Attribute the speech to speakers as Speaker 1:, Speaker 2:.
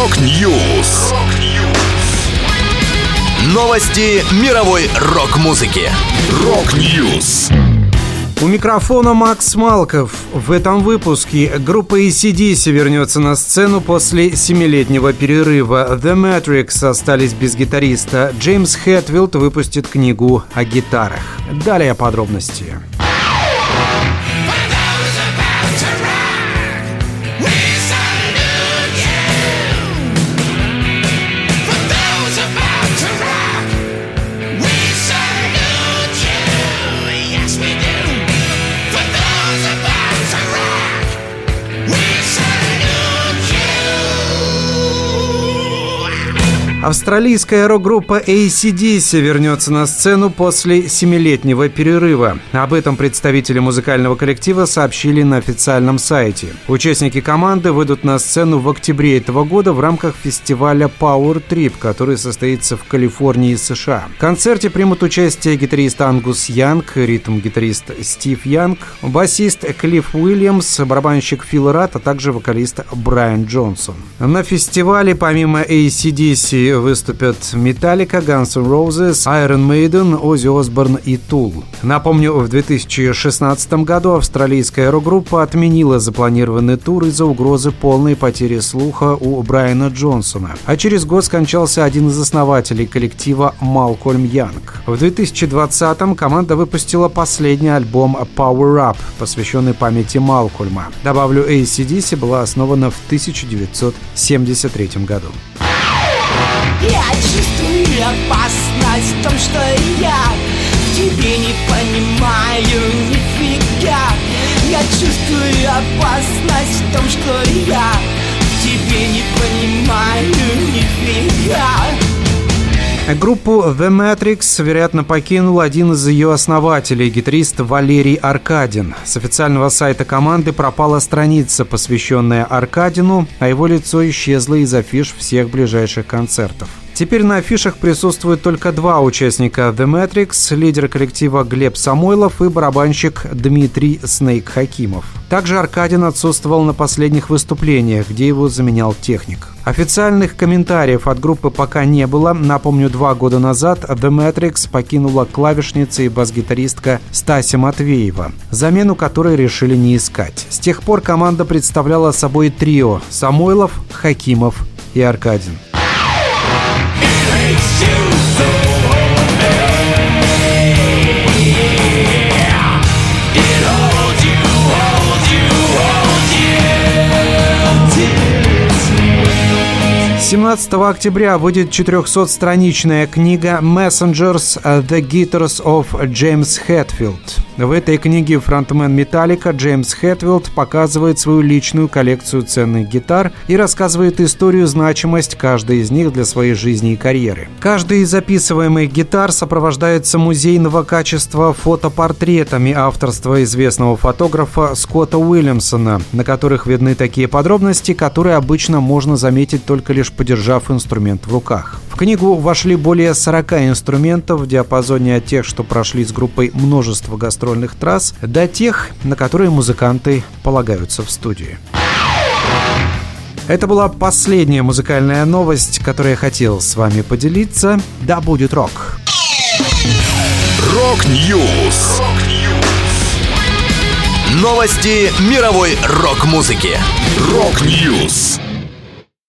Speaker 1: Rock News. Новости мировой рок-музыки. Rock News.
Speaker 2: У микрофона Макс Малков. В этом выпуске группа AC/DC вернется на сцену после семилетнего перерыва. The Matrix остались без гитариста. Джеймс Хэтфилд выпустит книгу о гитарах. Далее подробности. Австралийская рок-группа ACDC вернется на сцену после семилетнего перерыва. Об этом представители музыкального коллектива сообщили на официальном сайте. Участники команды выйдут на сцену в октябре этого года в рамках фестиваля Power Trip, который состоится в Калифорнии, США. В концерте примут участие гитарист Ангус Янг, ритм-гитарист Стив Янг, басист Клифф Уильямс, барабанщик Фил Рат, а также вокалист Брайан Джонсон. На фестивале помимо ACDC выступят Metallica, Guns N' Roses, Iron Maiden, Оззи Осборн и Tool. Напомню, в 2016 году австралийская рок-группа отменила запланированный тур из-за угрозы полной потери слуха у Брайана Джонсона. А через год скончался один из основателей коллектива Малкольм Янг. В 2020-м команда выпустила последний альбом Power Up, посвященный памяти Малкольма. Добавлю, ACDC была основана в 1973 году.
Speaker 3: Я чувствую опасность в том, что я тебе не понимаю нифига. Я чувствую опасность в том, что я тебе не понимаю нифига
Speaker 2: Группу The Matrix, вероятно, покинул один из ее основателей, гитарист Валерий Аркадин. С официального сайта команды пропала страница, посвященная Аркадину, а его лицо исчезло из афиш всех ближайших концертов. Теперь на афишах присутствуют только два участника The Matrix, лидер коллектива Глеб Самойлов и барабанщик Дмитрий Снейк Хакимов. Также Аркадин отсутствовал на последних выступлениях, где его заменял техник. Официальных комментариев от группы пока не было. Напомню, два года назад The Matrix покинула клавишница и бас-гитаристка Стася Матвеева, замену которой решили не искать. С тех пор команда представляла собой трио – Самойлов, Хакимов и Аркадин. makes you. 17 октября выйдет 400-страничная книга «Messengers – The Guitars of James Hetfield». В этой книге фронтмен Металлика Джеймс Хэтфилд показывает свою личную коллекцию ценных гитар и рассказывает историю значимость каждой из них для своей жизни и карьеры. Каждый из записываемых гитар сопровождается музейного качества фотопортретами авторства известного фотографа Скотта Уильямсона, на которых видны такие подробности, которые обычно можно заметить только лишь подержав инструмент в руках. В книгу вошли более 40 инструментов в диапазоне от тех, что прошли с группой множество гастрольных трасс, до тех, на которые музыканты полагаются в студии. Это была последняя музыкальная новость, которую я хотел с вами поделиться. Да будет рок!
Speaker 1: Rock News! Новости мировой рок-музыки. Rock News!